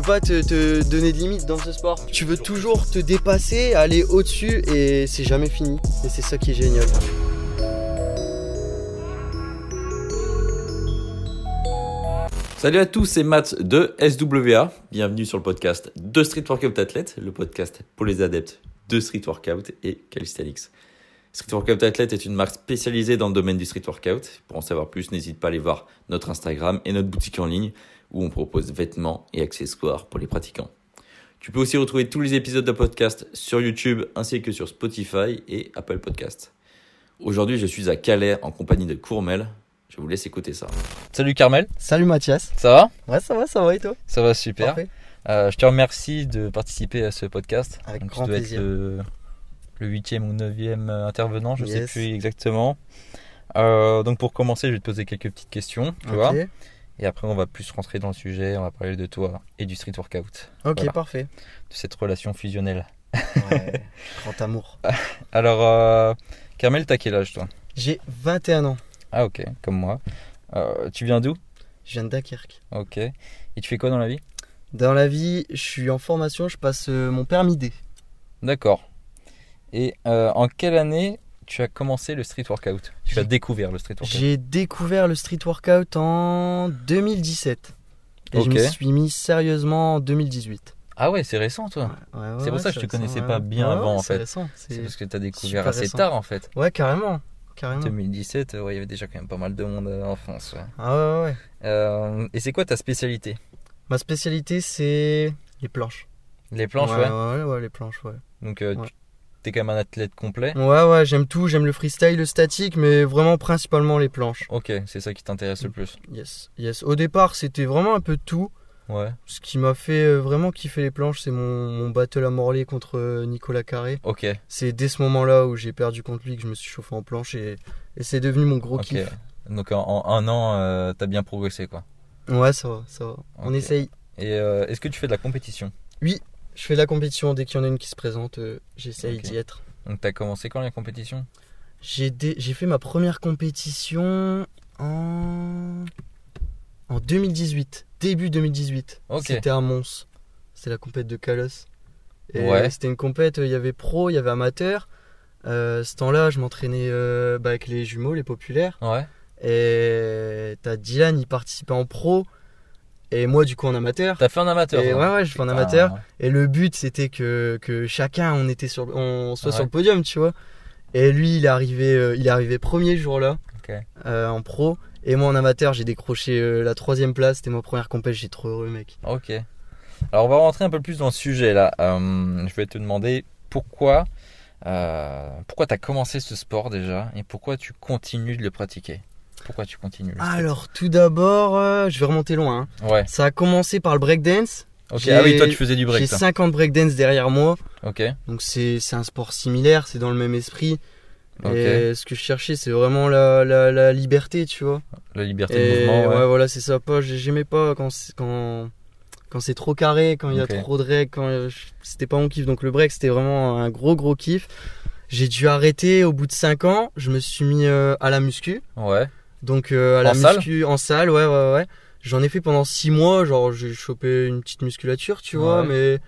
peux pas te, donner de limites dans ce sport. Tu veux toujours te dépasser, aller au-dessus et c'est jamais fini. Et c'est ça qui est génial. Salut à tous, c'est Matt de SWA. Bienvenue sur le podcast de Street Workout Athlete, le podcast pour les adeptes de Street Workout et Calisthenics. Street Workout Athlete est une marque spécialisée dans le domaine du street workout. Pour en savoir plus, n'hésite pas à aller voir notre Instagram et notre boutique en ligne où on propose vêtements et accessoires pour les pratiquants. Tu peux aussi retrouver tous les épisodes de podcast sur YouTube ainsi que sur Spotify et Apple Podcast. Aujourd'hui, je suis à Calais en compagnie de Courmel, je vous laisse écouter ça. Salut Carmel, Salut Mathias. ça va? Ouais, ça va, ça va et toi? Ça va super. Euh, je te remercie de participer à ce podcast. Avec Donc, grand tu dois plaisir. être le, le huitième ou neuvième intervenant, je sais Yes. plus exactement. Euh, donc pour commencer, je vais te poser quelques petites questions, tu vois? Et après, on va plus rentrer dans le sujet, on va parler de toi et du street workout, ok, Voilà. parfait. de cette relation fusionnelle. Ouais, grand amour. Alors, euh, Carmel, t'as quel âge toi? J'ai 21 ans. Ah ok, comme moi. Euh, tu viens d'où? Je viens de Dunkerque. Ok. Et tu fais quoi dans la vie? Dans la vie, je suis en formation, je passe euh, mon permis D. D'accord. Et euh, en quelle année tu as commencé le street workout Tu as découvert le street workout J'ai découvert le street workout en 2017. Et je me suis mis sérieusement en 2018. Ah ouais, c'est récent toi. Ouais, ouais, C'est ouais, pour ça que je te récent, connaissais pas bien avant, en c'est fait. récent, C'est parce que tu as découvert assez récent. tard en fait. Ouais, carrément. carrément. 2017, euh, ouais, il y avait déjà quand même pas mal de monde euh, en France. Ah ouais, ouais. Euh, et c'est quoi ta spécialité? Ma spécialité, c'est les planches. Les planches, ouais. ouais. Ouais, ouais, les planches, ouais. Donc euh, tu es quand même un athlète complet. Ouais, ouais, j'aime tout. J'aime le freestyle, le statique, mais vraiment principalement les planches. Ok, c'est ça qui t'intéresse le plus. Yes, yes. Au départ, c'était vraiment un peu de tout. Ouais. Ce qui m'a fait euh, vraiment kiffer les planches, c'est mon, mon battle à Morlaix contre euh, Nicolas Carré. Ok. C'est dès ce moment-là où j'ai perdu contre lui que je me suis chauffé en planche et, et c'est devenu mon gros kiff. Donc en, en un an, euh, t'as bien progressé quoi. Ouais, ça va, ça va. On essaye. Et euh, est-ce que tu fais de la compétition? Je fais la compétition dès qu'il y en a une qui se présente, euh, j'essaye d'y être. Donc t'as commencé quand la compétition? J'ai dé- fait ma première compétition en en 2018, début 2018. Ok. C'était à Mons. C'était la compète de Kalos. Et Ouais. euh, C'était une compète, euh, il y avait pro, il y avait amateur. Euh, ce temps-là, je m'entraînais euh, bah, avec les jumeaux, les populaires. Ouais. Et t'as Dylan, il participait en pro. Et moi, du coup, en amateur. T'as fait un amateur Et ouais, ouais, je fais en amateur. Et le but, c'était que, que chacun, on était sur, on soit Ouais. sur le podium, tu vois. Et lui, il est arrivé, euh, il est arrivé premier ce jour-là Ok. euh, en pro. Et moi, en amateur, j'ai décroché euh, la troisième place. C'était ma première compète. J'étais trop heureux, mec. Ok. Alors on va rentrer un peu plus dans le sujet là. Je vais te demander pourquoi, pourquoi tu as commencé ce sport déjà et pourquoi tu continues de le pratiquer? Pourquoi tu continues le Alors, tout d'abord, euh, je vais remonter loin. hein. Ouais. Ça a commencé par le breakdance. Ok. J'ai- Ah oui, toi tu faisais du J'ai break. toi. 5 ans de breakdance derrière moi. Ok. Donc, c'est c'est un sport similaire. C'est dans le même esprit. Ok. Et ce que je cherchais, c'est vraiment la, la, la liberté, tu vois. La liberté de mouvement. ouais, Ouais. voilà, c'est ça. Pas, j'ai- j'aimais pas quand c'est, quand, quand c'est trop carré, quand il y a trop de règles, quand euh, je- c'était pas mon kiff. Donc le break, c'était vraiment un gros gros kiff. J'ai dû arrêter au bout de 5 ans. Je me suis mis euh, à la muscu. Ouais. Donc euh, à la En salle muscu en salle, ouais, ouais, ouais. J'en ai fait pendant 6 mois. Genre, j'ai chopé une petite musculature, tu vois, Ouais. mais.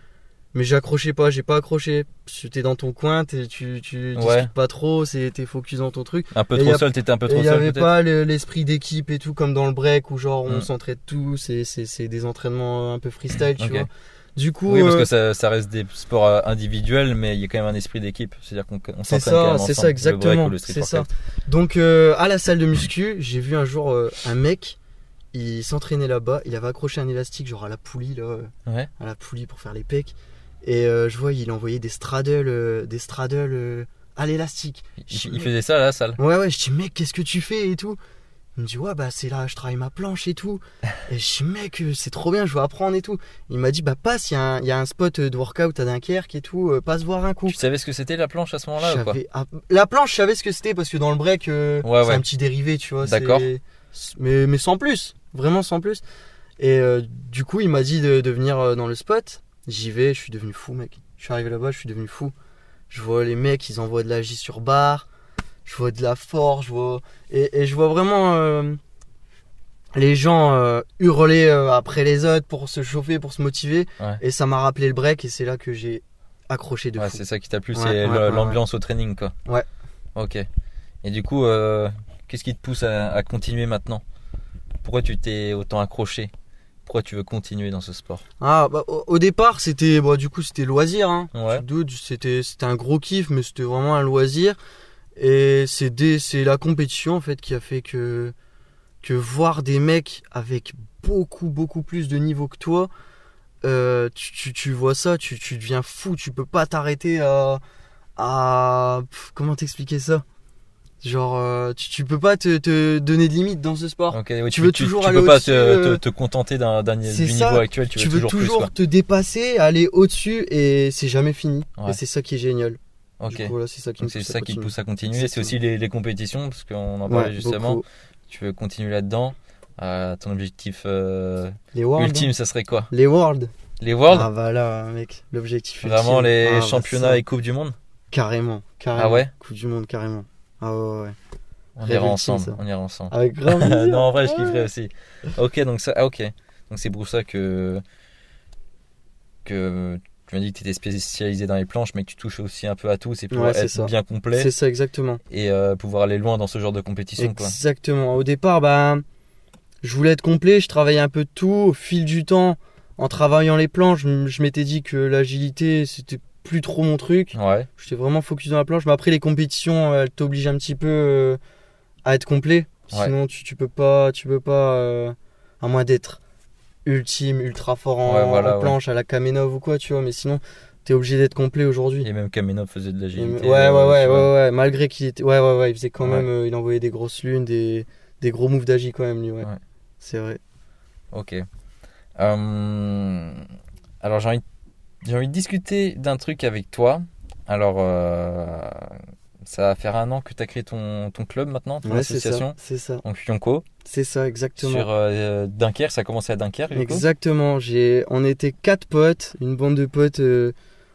Mais j'accrochais pas, j'ai pas accroché. T'es dans ton coin, tu, tu Ouais. discutes pas trop, t'es focus dans ton truc. Un peu Et trop y a- seul. T'étais un peu trop il n'y seul avait pas le- l'esprit d'équipe et tout comme dans le break où genre on Mm. s'entraide tous et c'est c'est des entraînements un peu freestyle, tu vois. Du coup, Oui, parce euh, que ça, ça reste des sports euh, individuels, mais il y a quand même un esprit d'équipe. C'est-à-dire qu'on s'entraîne quand ça, même c'est ça exactement, c'est ça. Donc euh, à la salle de muscu, j'ai vu un jour euh, un mec, il s'entraînait là-bas, il avait accroché un élastique genre à la poulie là, euh, Ouais. à la poulie pour faire les pecs. Et euh, je vois, il envoyait des straddles, euh, des straddles euh, à l'élastique. Il, il faisait ça à la salle. Ouais, ouais, je dis, mec, qu'est-ce que tu fais et tout Il me dit, ouais, bah c'est là, je travaille ma planche et tout. et je dis, mec, euh, c'est trop bien, je veux apprendre et tout. Il m'a dit, bah passe, il y, a un- il y a un spot euh, de workout à Dunkerque et tout, euh, passe voir un coup. Tu savais ce que c'était la planche à ce moment-là ou ah, la planche, je savais ce que c'était parce que dans le break, euh, Ouais, c'est ouais. un petit dérivé, tu vois. c'est- D'accord. Mais, mais sans plus, vraiment sans plus. Et euh, du coup, il m'a dit de, de venir dans le spot. J'y vais, je suis devenu fou, mec. Je suis arrivé là-bas, je suis devenu fou. Je vois les mecs, ils envoient de la J sur barre. Je vois de la force, je vois. Et, et je vois vraiment. euh, les gens euh, hurlaient euh, après les autres pour se chauffer, pour se motiver. Ouais. Et ça m'a rappelé le break et c'est là que j'ai accroché de Ouais, c'est ça qui t'a plu, Ouais, c'est l'ambiance au training, quoi. Ouais. Ok. Et du coup, qu'est-ce qui te pousse à, à continuer maintenant? Pourquoi tu t'es autant accroché? Pourquoi tu veux continuer dans ce sport? Ah, bah, au, au départ, c'était bah, du coup c'était loisir. Hein. Ouais. C'était un gros kiff, mais c'était vraiment un loisir. Et c'est des- c'est la compétition en fait qui a fait que que voir des mecs avec beaucoup beaucoup plus de niveau que toi, euh, tu, tu, tu vois ça, tu, tu deviens fou. Tu peux pas t'arrêter à à pff, comment t'expliquer ça? Genre, euh, tu, tu peux pas te, te donner de limites dans ce sport. Ouais, Tu veux toujours aller peux pas te, euh, te- te contenter d'un, d'un- c'est du ça. niveau actuel, tu, tu veux, veux toujours, toujours, plus. Te dépasser, aller au-dessus et c'est jamais fini. Ouais. Et c'est ça qui est génial. Ok. C'est ça qui me pousse à ça qui te continuer. pousse à continuer. C'est aussi les, les compétitions, parce qu'on en parlait Ouais, justement. beaucoup. Tu veux continuer là-dedans. Euh, ton objectif euh, Les ultime, ça serait quoi? Les Worlds. Les Worlds? Ah bah là, mec, l'objectif Vraiment ultime. les Ah, bah, championnats ça, et Coupes du Monde? Carrément, carrément. Ah ouais? Coupe du monde, carrément. Ah ouais, ouais. On ira ensemble. ça. On ira ensemble. Avec grand plaisir. non, en vrai, je kifferais aussi. Ok, donc ça, ah, ok. Donc c'est pour ça que que tu m'as dit que tu étais spécialisé dans les planches, mais que tu touches aussi un peu à tout. C'est pour Ouais, être ça. bien complet C'est ça, exactement. et euh, pouvoir aller loin dans ce genre de compétition. Quoi. Exactement. Au départ, bah, je voulais être complet, je travaillais un peu de tout. Au fil du temps, en travaillant les planches, je m'étais dit que l'agilité, c'était plus trop mon truc. Ouais. J'étais vraiment focus dans la planche. Mais après, les compétitions, elles t'obligent un petit peu euh, à être complet. Ouais. Sinon, tu, tu peux pas, tu peux pas, euh, à moins d'être ultime, ultra fort en, Ouais, voilà, en ouais. planche à la Kamenov ou quoi, tu vois. Mais sinon, t'es obligé d'être complet aujourd'hui. Et même Kamenov faisait de l'agilité. Ouais, ouais, euh, ouais, ouais, ouais. Malgré qu'il était, ouais, ouais, ouais, il faisait quand même, euh, il envoyait des grosses lunes, des, des gros moves d'agi quand même, lui, ouais. C'est vrai. Ok. Euh, alors j'ai envie, j'ai envie de discuter d'un truc avec toi. Alors euh, ça va faire un an que tu as créé ton, ton club maintenant, ton Ouais, c'est association. ça. C'est ça. Donc Yonko, C'est ça, exactement. sur euh, Dunkerque, ça a commencé à Dunkerque. Exactement. J'ai, on était quatre potes, une bande de potes. euh,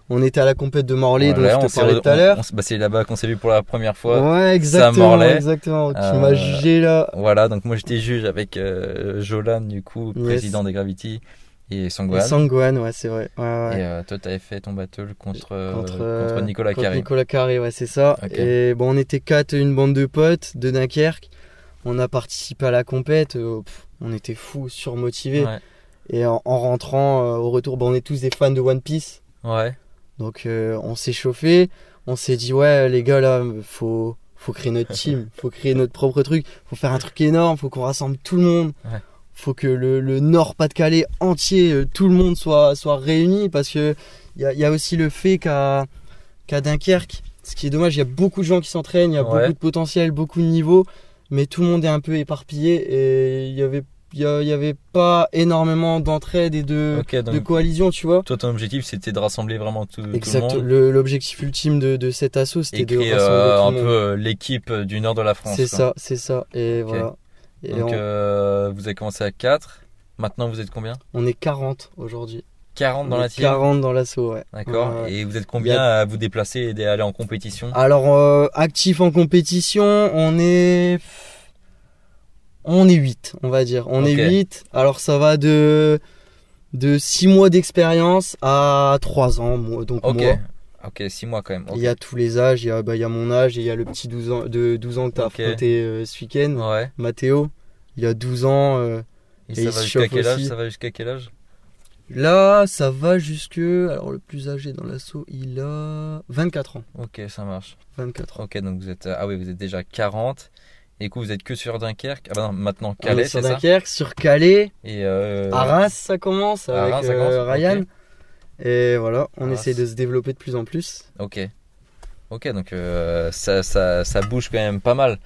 on était à la compète de Morlaix, Voilà, dont on je te parlais tout à l'heure. bah, c'est là-bas qu'on s'est vu pour la première fois. Ouais, exactement, Morlaix. exactement. Tu Euh, m'as jugé là. Voilà, donc moi j'étais juge avec euh, Jolan, du coup, Yes. président des Gravity, et Sangwan. Sangwan, ouais, c'est vrai. Ouais, ouais. Et euh, toi, t'avais fait ton battle contre, euh, contre, contre, euh, Nicolas contre Carré. Nicolas Carré, ouais, c'est ça. Et bon, on était quatre, une bande de potes de Dunkerque. On a participé à la compète. euh, pff, on était fous, surmotivés. Ouais. Et en, en rentrant au retour, bon, on est tous des fans de One Piece. ouais. Donc on s'est chauffé. On s'est dit, ouais, les gars, là, faut, faut créer notre team. faut créer notre propre truc. faut faire un truc énorme. faut qu'on rassemble tout le monde. Ouais. Faut que le, le Nord-Pas-de-Calais entier, euh, tout le monde soit, soit réuni. Parce que il y a, il y a aussi le fait qu'à qu'à Dunkerque, ce qui est dommage, il y a beaucoup de gens qui s'entraînent, il y a Ouais. beaucoup de potentiel, beaucoup de niveaux, mais tout le monde est un peu éparpillé et il y avait, il y a- il y avait pas énormément d'entraide et de, de coalition, tu vois. toi, ton objectif, c'était de rassembler vraiment tout, tout le Exact. monde Le- L'objectif ultime de, de cet assaut, c'était de rassembler euh, tout un le peu monde. euh, l'équipe du nord de la France. C'est ça, c'est ça. Et voilà. Et Donc, on, euh, vous avez commencé à 4. Maintenant, vous êtes combien? On est 40 aujourd'hui. 40 dans la team? 40 dans l'assaut, ouais. D'accord. Et vous êtes combien à vous déplacer et d'aller en compétition? Alors, euh, actif en compétition, on est. On est 8, on va dire. On est 8. Alors, ça va de. De 6 mois d'expérience à 3 ans, donc moi. Ok, 6 mois quand même. Il y a tous les âges, il y a, bah, il y a mon âge et il y a le petit 12 ans, de 12 ans que tu as Ok. affronté euh, ce week-end, Ouais. Mathéo. Il a 12 ans. euh, Et, Et ça il va se quel âge. Ça va jusqu'à quel âge Là, ça va jusque. Alors, le plus âgé dans l'assaut, il a 24 ans. Ok, ça marche. 24 ans. Ok, donc vous êtes ah oui, vous êtes déjà 40. Et du coup, vous êtes que sur Dunkerque. Ah bah non, maintenant est Calais, sur c'est ça Dunkerque, sur Calais. Et euh, Arras, ça commence avec Arras, ça euh, commence, Ryan. Et voilà, on Arras. essaie de se développer de plus en plus. Ok. Ok, donc euh, ça, ça, ça bouge quand même pas mal.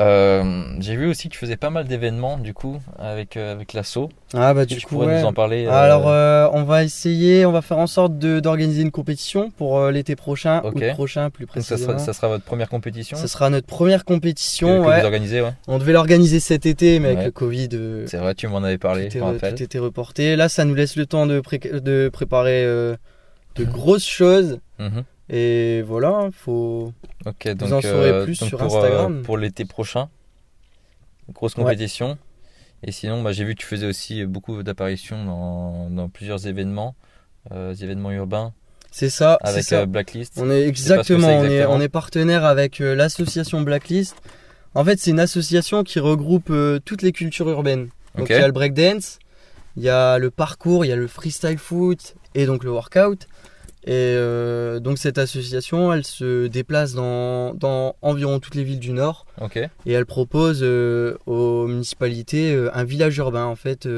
Euh, J'ai vu aussi que tu faisais pas mal d'événements du coup avec, euh, avec l'assaut. Ah bah Tu du coup, pourrais ouais. nous en parler euh, Alors, on va essayer, on va faire en sorte d'organiser une compétition pour l'été prochain, Ok. août prochain plus donc ça, précisément. sera, ça sera votre première compétition Ça sera notre première compétition. que ouais. vous organisez, ouais. On devait l'organiser cet été, mais avec le Covid, C'est vrai, tu m'en avais parlé, tout, était reporté. Là, ça nous laisse le temps de, pré- de préparer de grosses choses. Mhm. Et voilà, faut. Ok, donc, en saurez euh, plus donc sur pour, Instagram. euh, pour l'été prochain, grosse Ouais. compétition. Et sinon, bah, j'ai vu que tu faisais aussi beaucoup d'apparitions dans, dans plusieurs événements, euh, des événements urbains, C'est ça, avec ça. euh, Blacklist. On est exactement, on est, exactement. on est partenaire avec euh, l'association Blacklist. En fait, c'est une association qui regroupe euh, toutes les cultures urbaines. Donc il y a le breakdance, il y a le parcours, il y a le freestyle foot et donc le workout. Et euh, donc cette association, elle se déplace dans, dans environ toutes les villes du Nord et elle propose euh, aux municipalités euh, un village urbain en fait,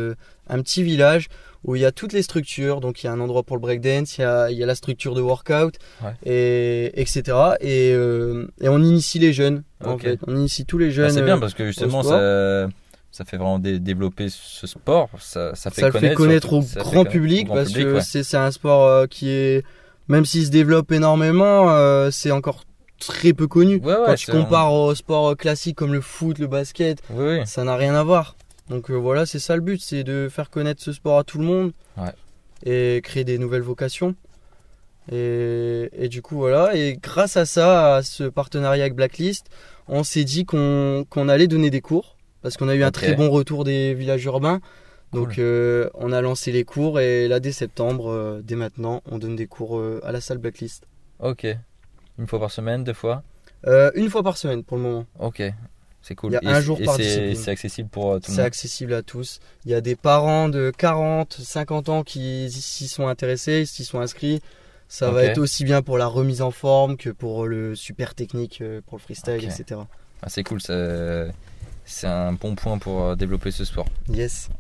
un petit village où il y a toutes les structures. Donc il y a un endroit pour le breakdance, il y a, il y a la structure de workout, Ouais. et etc. Et, et on initie les jeunes. En Ok. fait, on initie tous les Bah, jeunes. c'est bien parce que justement, ça, ça fait vraiment dé- développer ce sport. Ça, ça fait ça connaître, fait connaître surtout. au Ça fait grand connaître public parce que ouais. c'est c'est un sport euh, qui est, même s'il se développe énormément, euh, c'est encore très peu connu. Ouais, ouais, Quand tu compares au sport classique comme le foot, le basket, Oui, oui. ça n'a rien à voir. Donc euh, voilà, c'est ça le but, c'est de faire connaître ce sport à tout le monde Ouais. et créer des nouvelles vocations. Et, et du coup voilà, et grâce à ça, à ce partenariat avec Blacklist, on s'est dit qu'on allait donner des cours parce qu'on a eu un très bon retour des villages urbains. Donc Cool. euh, on a lancé les cours et là dès septembre, euh, dès maintenant, on donne des cours euh, à la salle Blacklist. Ok. Une fois par semaine, deux fois? Une fois par semaine pour le moment. Ok. C'est cool. Il y a Et un c'est- jour et par c'est- discipline. C'est accessible pour tout le C'est monde? accessible à tous. Il y a des parents de 40, 50 ans qui s'y sont intéressés, s'y sont inscrits. Ça va être aussi bien pour la remise en forme que pour le super technique, pour le freestyle, etc. Ah, c'est cool. ça- C'est un bon point pour développer ce sport. Yes.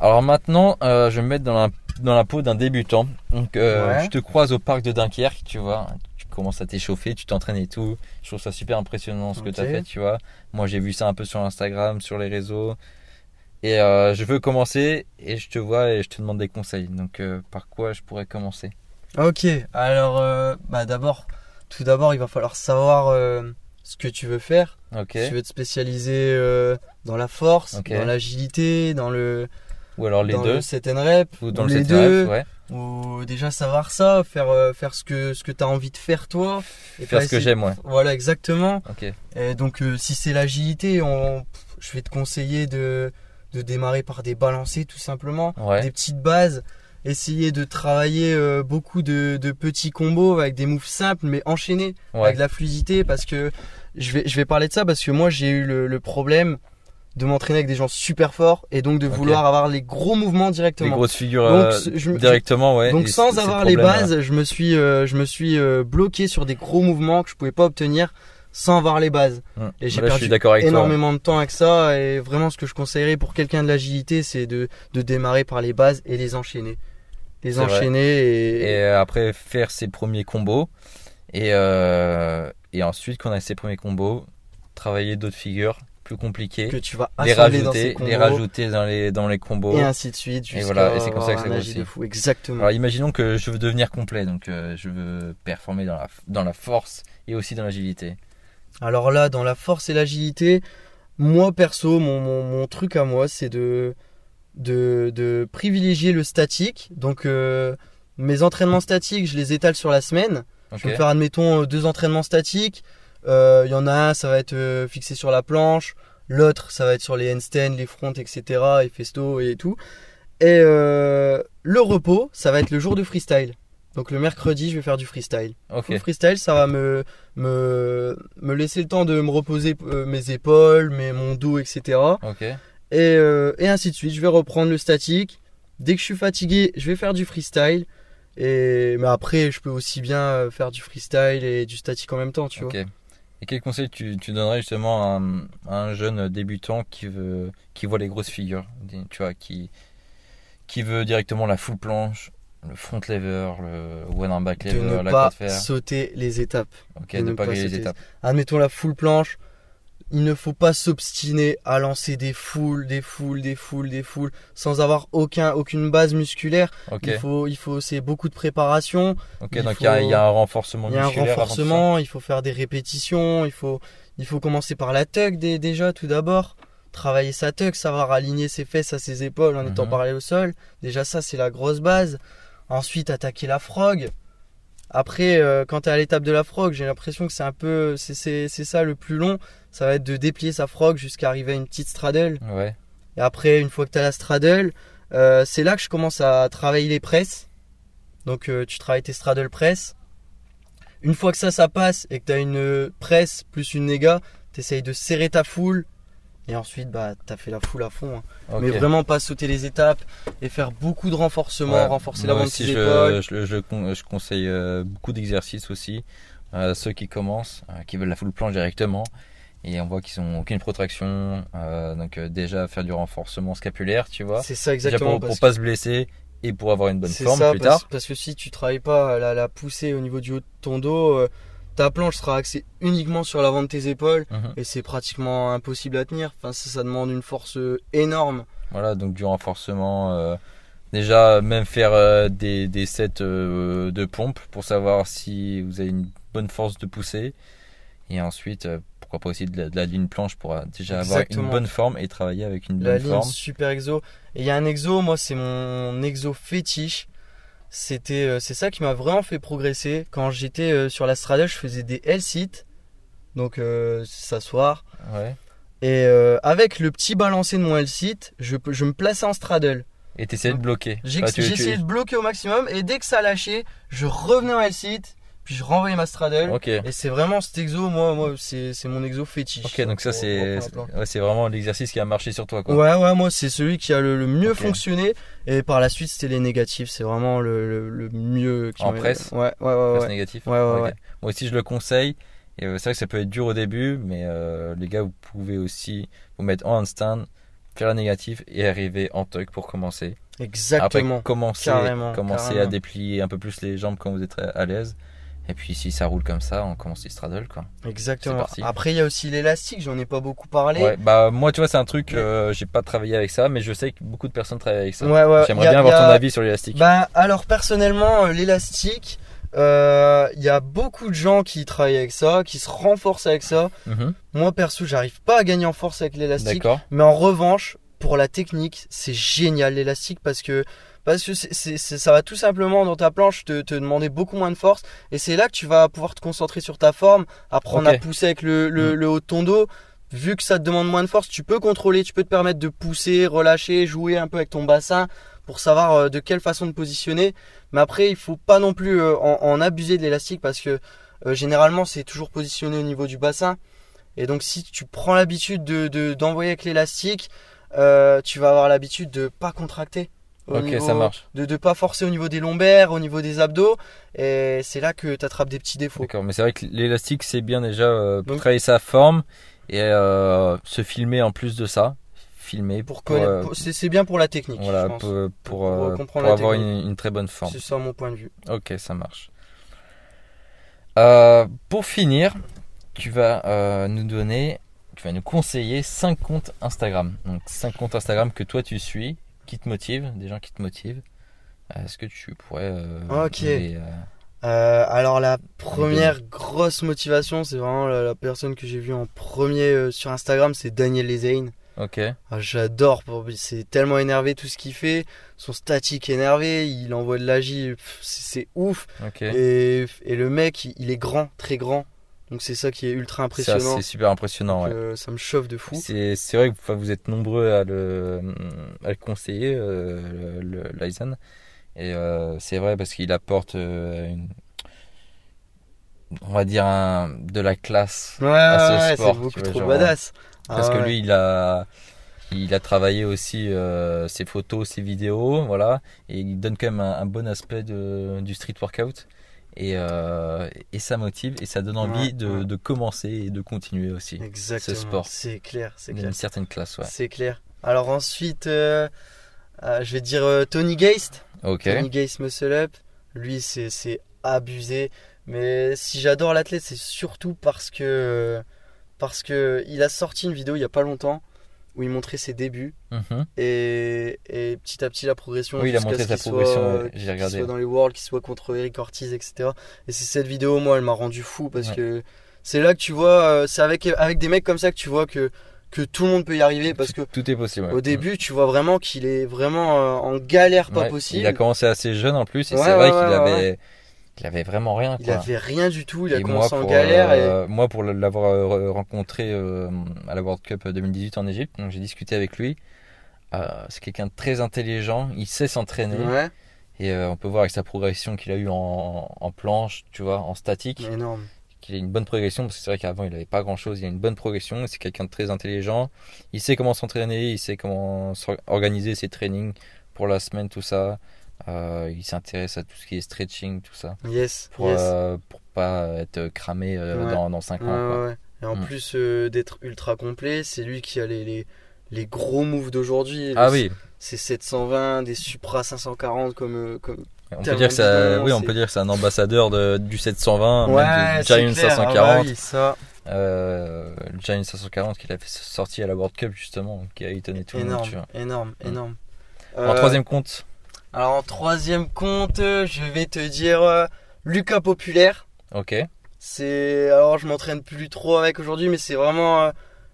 Alors maintenant, euh, je vais me mettre dans la, dans la peau d'un débutant. Donc, euh, Ouais. je te croise au parc de Dunkerque, tu vois. Tu commences à t'échauffer, tu t'entraînes et tout. Je trouve ça super impressionnant ce que tu as fait, tu vois. Moi, j'ai vu ça un peu sur Instagram, sur les réseaux. Et euh, je veux commencer et je te vois et je te demande des conseils. Donc, par quoi je pourrais commencer? Ok, alors bah d'abord, tout d'abord, il va falloir savoir ce que tu veux faire. Ok. Tu veux te spécialiser dans la force, dans l'agilité, dans le, Ou alors les dans deux. le rep, Ou dans le les deux. rep, ouais. ou déjà savoir ça, faire, euh, faire ce que, ce que tu as envie de faire toi. Et Faire ce que j'aime, ouais. Voilà, exactement. Et donc, euh, si c'est l'agilité, on... je vais te conseiller de, de démarrer par des balancés tout simplement, Ouais. des petites bases. Essayer de travailler euh, beaucoup de, de petits combos avec des moves simples mais enchaînés Ouais. avec de la fluidité parce que je vais, je vais parler de ça parce que moi j'ai eu le, le problème de m'entraîner avec des gens super forts et donc de vouloir avoir les gros mouvements Les directement. grosses figures Donc, euh, je directement, ouais. Donc Et sans avoir le les bases, je me suis, euh, je me suis euh, bloqué sur des gros mouvements que je pouvais pas obtenir sans avoir les bases. Hum. Et j'ai je perdu toi. Énormément de temps avec ça et vraiment ce que je conseillerais pour quelqu'un de l'agilité, c'est de, de démarrer par les bases et les enchaîner. Les enchaîner et, et après faire ses premiers combos et, euh, et ensuite qu'on a ses premiers combos travailler d'autres figures plus compliquées que tu vas les dans rajouter combos les rajouter dans les dans les combos et ainsi de suite jusqu'à voilà, et c'est comme ça que ça grossit. agi de fou. Exactement. alors imaginons que je veux devenir complet donc euh, je veux performer dans la dans la force et aussi dans l'agilité Alors là, dans la force et l'agilité, moi perso, mon, mon, mon truc à moi, c'est de, de, de privilégier le statique. Donc euh, mes entraînements statiques, je les étale sur la semaine. Je vais faire, admettons, euh, deux entraînements statiques. Euh, Il y en a un, ça va être euh, fixé sur la planche. L'autre, ça va être sur les handstands, les fronts, etc. Et festo et tout. Et euh, le repos, ça va être le jour de freestyle. Donc le mercredi, je vais faire du freestyle. Full freestyle, ça va me, me, me laisser le temps de me reposer euh, mes épaules, mes, mon dos, etc. Et, euh, et ainsi de suite. Je vais reprendre le statique. Dès que je suis fatigué, je vais faire du freestyle. Et mais après, je peux aussi bien euh, faire du freestyle et du statique en même temps, tu vois. Et quel conseil tu, tu donnerais justement à un, à un jeune débutant qui veut qui voit les grosses figures tu vois qui qui veut directement la full planche le front lever le one arm back De lever ne la pas sauter les étapes. Ok, de de ne pas pas griller les sauter. étapes. Admettons la full planche. Il ne faut pas s'obstiner à lancer des foules, des foules, des foules, des foules, sans avoir aucun, aucune base musculaire. Il faut, il faut, c'est beaucoup de préparation. il donc il y, a- y un renforcement Il y a un musculaire renforcement, il faut faire des répétitions, il faut, il faut commencer par la tuck dé- déjà tout d'abord. Travailler sa tuck, savoir aligner ses fesses à ses épaules en étant Mhm. parallèle au sol. Déjà ça c'est la grosse base. Ensuite attaquer la frog. Après euh, quand tu es à l'étape de la frog, j'ai l'impression que c'est un peu c'est c'est c'est ça le plus long, ça va être de déplier sa frog jusqu'à arriver à une petite straddle. Ouais, Et après, une fois que tu as la straddle, euh, c'est là que je commence à travailler les presses. Donc euh, tu travailles tes straddle press. Une fois que ça, ça passe et que tu as une presse plus une néga, tu essayes de serrer ta foule. Et ensuite, bah, tu as fait la foule à fond. hein. Mais vraiment pas sauter les étapes et faire beaucoup de renforcement, Ouais, renforcer moi l'avant de aussi, tes je, je, je con- je conseille euh, beaucoup d'exercices aussi à ceux qui commencent, euh, qui veulent la full planche directement. Et on voit qu'ils n'ont aucune protraction. euh, donc euh, déjà faire du renforcement scapulaire, tu vois. C'est ça Déjà exactement. pour, parce pour pas se blesser et pour avoir une bonne forme ça, plus parce, tard. parce que si tu travailles pas la, la poussée au niveau du haut de ton dos, euh, ta planche sera axée uniquement sur l'avant de tes épaules Mhm. et c'est pratiquement impossible à tenir. Enfin, ça, ça demande une force euh, énorme. Voilà, donc du renforcement. euh, déjà, même faire euh, des, des sets euh, de pompe pour savoir si vous avez une bonne force de poussée. Et ensuite, pourquoi pas aussi de la, de la ligne planche pour déjà avoir une bonne forme et travailler avec une La bonne ligne forme. super exo. Et il y a un exo, moi c'est mon exo fétiche. C'était, euh, c'est ça qui m'a vraiment fait progresser. Quand j'étais euh, sur la straddle, je faisais des L-sit, donc euh, s'asseoir. Ouais. Et avec le petit balancé de mon L-sit, je, je me plaçais en straddle. Et t'essayais de bloquer. J'ai Enfin, tu- de bloquer au maximum et dès que ça lâchait, je revenais en L-sit, puis je renvoyais ma straddle. Ok. Et c'est vraiment cet exo, moi, moi c'est mon exo fétiche. Ok, donc ça c'est ouais, vraiment l'exercice qui a marché sur toi quoi. Ouais, ouais, moi c'est celui qui a le, le mieux fonctionné. Et par la suite, c'était les négatifs. C'est vraiment le, le, le mieux. Qui En presse Ouais, ouais, ouais. Presse ouais. négatif. Ouais, ouais, Ok. ouais. Moi aussi je le conseille. Et euh, c'est vrai que ça peut être dur au début, mais euh, les gars, vous pouvez aussi vous mettre en handstand, faire la négative et arriver en tuck pour commencer. Exactement. Après, commencer, Carrément, commencer à carrément. déplier un peu plus les jambes quand vous êtes à l'aise. Et puis si ça roule comme ça, on commence les straddle quoi. Exactement. Après, il y a aussi l'élastique. J'en ai pas beaucoup parlé. Ouais, bah moi tu vois c'est un truc, euh, j'ai pas travaillé avec ça, mais je sais que beaucoup de personnes travaillent avec ça. Ouais, ouais. J'aimerais a- bien avoir a- ton avis sur l'élastique. Bah, alors personnellement, euh, l'élastique. euh, Il y a beaucoup de gens qui travaillent avec ça, qui se renforcent avec ça. Mhm. Moi perso, j'arrive pas à gagner en force avec l'élastique. D'accord. Mais en revanche, pour la technique, c'est génial l'élastique parce que parce que c'est- c'est- c'est- ça va tout simplement dans ta planche te, te demander beaucoup moins de force et c'est là que tu vas pouvoir te concentrer sur ta forme, apprendre à pousser avec le, le, Mm. le haut de ton dos. Vu que ça te demande moins de force, tu peux contrôler, tu peux te permettre de pousser, relâcher, jouer un peu avec ton bassin pour savoir euh, de quelle façon te positionner. Mais après, il faut pas non plus euh, en, en abuser de l'élastique parce que euh, généralement c'est toujours positionné au niveau du bassin. Et donc si tu prends l'habitude de de- d'envoyer avec l'élastique, euh, tu vas avoir l'habitude de pas contracter. Au Ok, niveau- ça marche. De ne pas forcer au niveau des lombaires, au niveau des abdos. Et c'est là que tu attrapes des petits défauts. D'accord, mais c'est vrai que l'élastique c'est bien déjà euh, pour Donc- travailler sa forme et euh, se filmer en plus de ça. Filmer Pour pour, euh, c'est bien pour la technique. voilà, je pense. pour, pour, Pour, euh, euh, pour comprendre la avoir une, une très bonne forme. C'est ça mon point de vue. Ok, ça marche. Euh, pour finir, tu vas euh, nous donner, tu vas nous conseiller 5 comptes Instagram. Donc 5 comptes Instagram que toi tu suis, qui te motivent, des gens qui te motivent. Euh, Est-ce que tu pourrais euh, Ok. les, euh, alors la première grosse motivation, c'est vraiment la, la personne que j'ai vue en premier sur Instagram, c'est Daniel Lezaine. Ok. Ah, J'adore, c'est tellement énervé tout ce qu'il fait. Son statique énervé, il envoie de l'agi, c'est ouf. Ok. Et, et le mec, il, il est grand, très grand. Donc c'est ça qui est ultra impressionnant. c'est super impressionnant. Donc, ouais. euh, ça me chauffe de fou. C'est vrai que vous êtes nombreux à le, à le conseiller, euh, le, le Lysan. Et euh, c'est vrai parce qu'il apporte euh, une, on va dire un, de la classe. Ouais, à ce ouais, ouais, sport, c'est beaucoup vois, trop genre, badass. Parce Ah que ouais. lui, il a, il a travaillé aussi euh, ses photos, ses vidéos, voilà. Et il donne quand même un, un bon aspect de, du street workout. Et, euh, et ça motive et ça donne envie Ouais, de, ouais. de commencer et de continuer aussi. Exactement. sport. C'est clair, c'est clair. certaine classe, ouais. C'est clair. Alors ensuite, euh, euh, je vais dire Tony Geist. Tony Geist Muscle Up. Lui, c'est abusé. Mais si j'adore l'athlète, c'est surtout parce que parce que il a sorti une vidéo il y a pas longtemps où il montrait ses débuts Mhm. et, et petit à petit la progression. Oui, il a jusqu'à montré ce sa qu'il soit, progression, ouais, j'ai qu'il regardé. soit dans les Worlds, qu'il soit contre Eric Ortiz, etc. Et c'est cette vidéo, moi, elle m'a rendu fou parce Ouais. que c'est là que tu vois, euh, c'est avec avec des mecs comme ça que tu vois que que tout le monde peut y arriver parce que Tout est possible. ouais. au début, tu vois vraiment qu'il est vraiment euh, en galère pas possible. Il a commencé assez jeune en plus et c'est vrai qu'il avait, il avait vraiment rien. Il avait rien du tout, il a Et commencé moi, en pour, galère et euh, moi, pour l'avoir euh, rencontré euh, à la World Cup 2018 en Égypte, donc j'ai discuté avec lui. euh, c'est quelqu'un de très intelligent, il sait s'entraîner. Ouais, Et on peut voir avec sa progression qu'il a eu en, en planche, tu vois, en statique, énorme. qu'il a une bonne progression, parce que c'est vrai qu'avant il n'avait pas grand chose, il a une bonne progression, c'est quelqu'un de très intelligent, il sait comment s'entraîner, il sait comment organiser ses trainings pour la semaine, tout ça. Euh, il s'intéresse à tout ce qui est stretching, tout ça, Yes, pour, yes. euh, pour pas être cramé euh, Ouais. dans, dans 5 ans. Quoi. ouais. Et en Mm. plus d'être ultra complet, c'est lui qui a les, les, les gros moves d'aujourd'hui. Ah oui, C'est 720, des Supra 540 comme. comme... on peut dire que ça, oui, on peut dire que c'est un ambassadeur de, du 720, même du Giant clair. Ah 540. bah oui, ça, Euh, le Giant 540 qu'il a fait sorti à la World Cup justement, qui a étonné tout le monde. énorme, tu vois. énorme, Mm. énorme. En troisième compte, Alors en troisième compte, je vais te dire euh, Lucas Populaire. ok. C'est alors je m'entraîne plus trop avec aujourd'hui, mais c'est vraiment euh,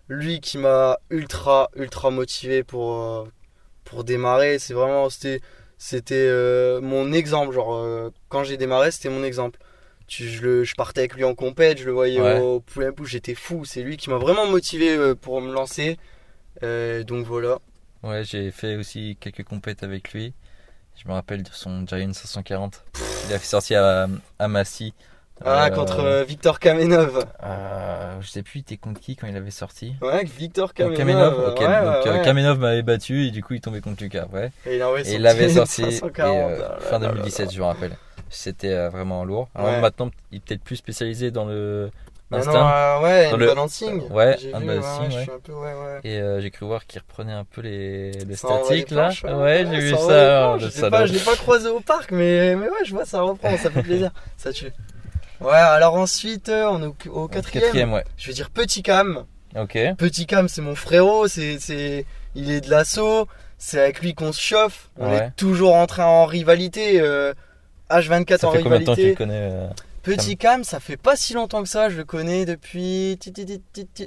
lui qui m'a ultra ultra motivé pour euh, pour démarrer. C'est vraiment c'était c'était mon exemple. Genre quand j'ai démarré, c'était mon exemple. Tu, je, le, je partais avec lui en compète, je le voyais Ouais. au poulet pouce, j'étais fou. C'est lui qui m'a vraiment motivé pour me lancer. Donc voilà. Ouais, j'ai fait aussi quelques compètes avec lui. Je me rappelle de son Giant 540. Il a fait sortir à, à Massy. Ah, Euh, contre euh, Victor Kamenov. euh, je sais plus, il était contre qui quand il avait sorti. Ouais, Victor Kamenov. Kamenov, ok. ouais, Donc ouais, euh. Kamenov m'avait battu et du coup il tombait contre Lucas. Ouais. Et il, Et il l'avait petit sorti et, 540, euh, ah là fin là là 2017, là. je me rappelle. C'était euh, vraiment lourd. Alors Ouais. maintenant, il est peut-être plus spécialisé dans le L'instinct. euh, ouais, Dans un le- balancing. ouais, J'ai un vu, balancing, je ouais. Et euh, j'ai cru voir qu'il reprenait un peu les, les Ça statiques là. Ouais, j'ai vu ça ça. Je sais salaud. pas, je l'ai pas croisé au parc, mais, mais ouais, je vois, ça reprend, ça fait plaisir. ça tue. Ouais, alors ensuite, euh, on est au, quatrième. Quatrième, ouais. Je vais dire Petit Cam. Ok. Petit Cam, c'est mon frérot, c'est, il est de l'assaut. C'est avec lui qu'on se chauffe. On est toujours en train en rivalité. euh, H24 Ça en fait combien de temps que tu rivalité. le connais euh, Petit Cam, ça fait pas si longtemps que ça. Je le connais depuis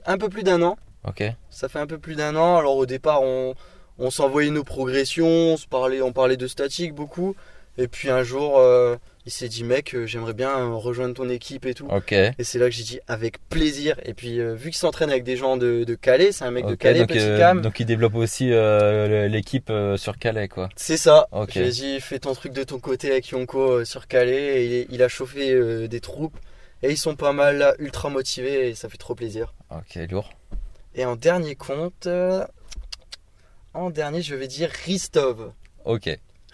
un peu plus d'un an. Ok. Ça fait un peu plus d'un an. Alors au départ, on, on s'envoyait nos progressions, on, se parlait, on parlait de statique beaucoup. Et puis un jour, euh, il s'est dit, mec, euh, j'aimerais bien euh, rejoindre ton équipe et tout. Ok. Et c'est là que j'ai dit, avec plaisir. Et puis euh, vu qu'il s'entraîne avec des gens de, de Calais, c'est un mec de Calais, donc, Petit Cam. donc il développe aussi l'équipe sur Calais quoi. C'est ça. Ok. J'ai dit, fais ton truc de ton côté avec Yonko sur Calais. Et il, il a chauffé des troupes. Et ils sont pas mal là, ultra motivés et ça fait trop plaisir. Ok, lourd. Et en dernier compte, en dernier, je vais dire Ristov. Ok.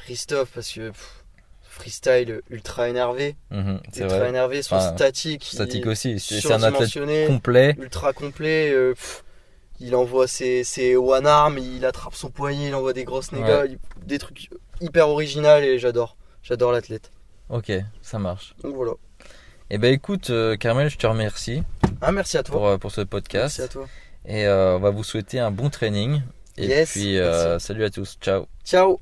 Ristov parce que pff, freestyle ultra énervé, c'est ultra vrai. énervé, son Enfin, statique, Statique aussi. C'est un athlète complet. ultra complet. euh, pff, il envoie ses, ses one arm, il attrape son poignet, il envoie des grosses négas, des trucs hyper originaux et j'adore. J'adore l'athlète. Ok, ça marche. Donc voilà. Eh ben écoute, euh, Carmel, je te remercie Ah merci à toi. pour, euh, pour ce podcast. merci à toi. Et euh, on va vous souhaiter un bon training. Et Yes, puis, salut à tous. Ciao. Ciao.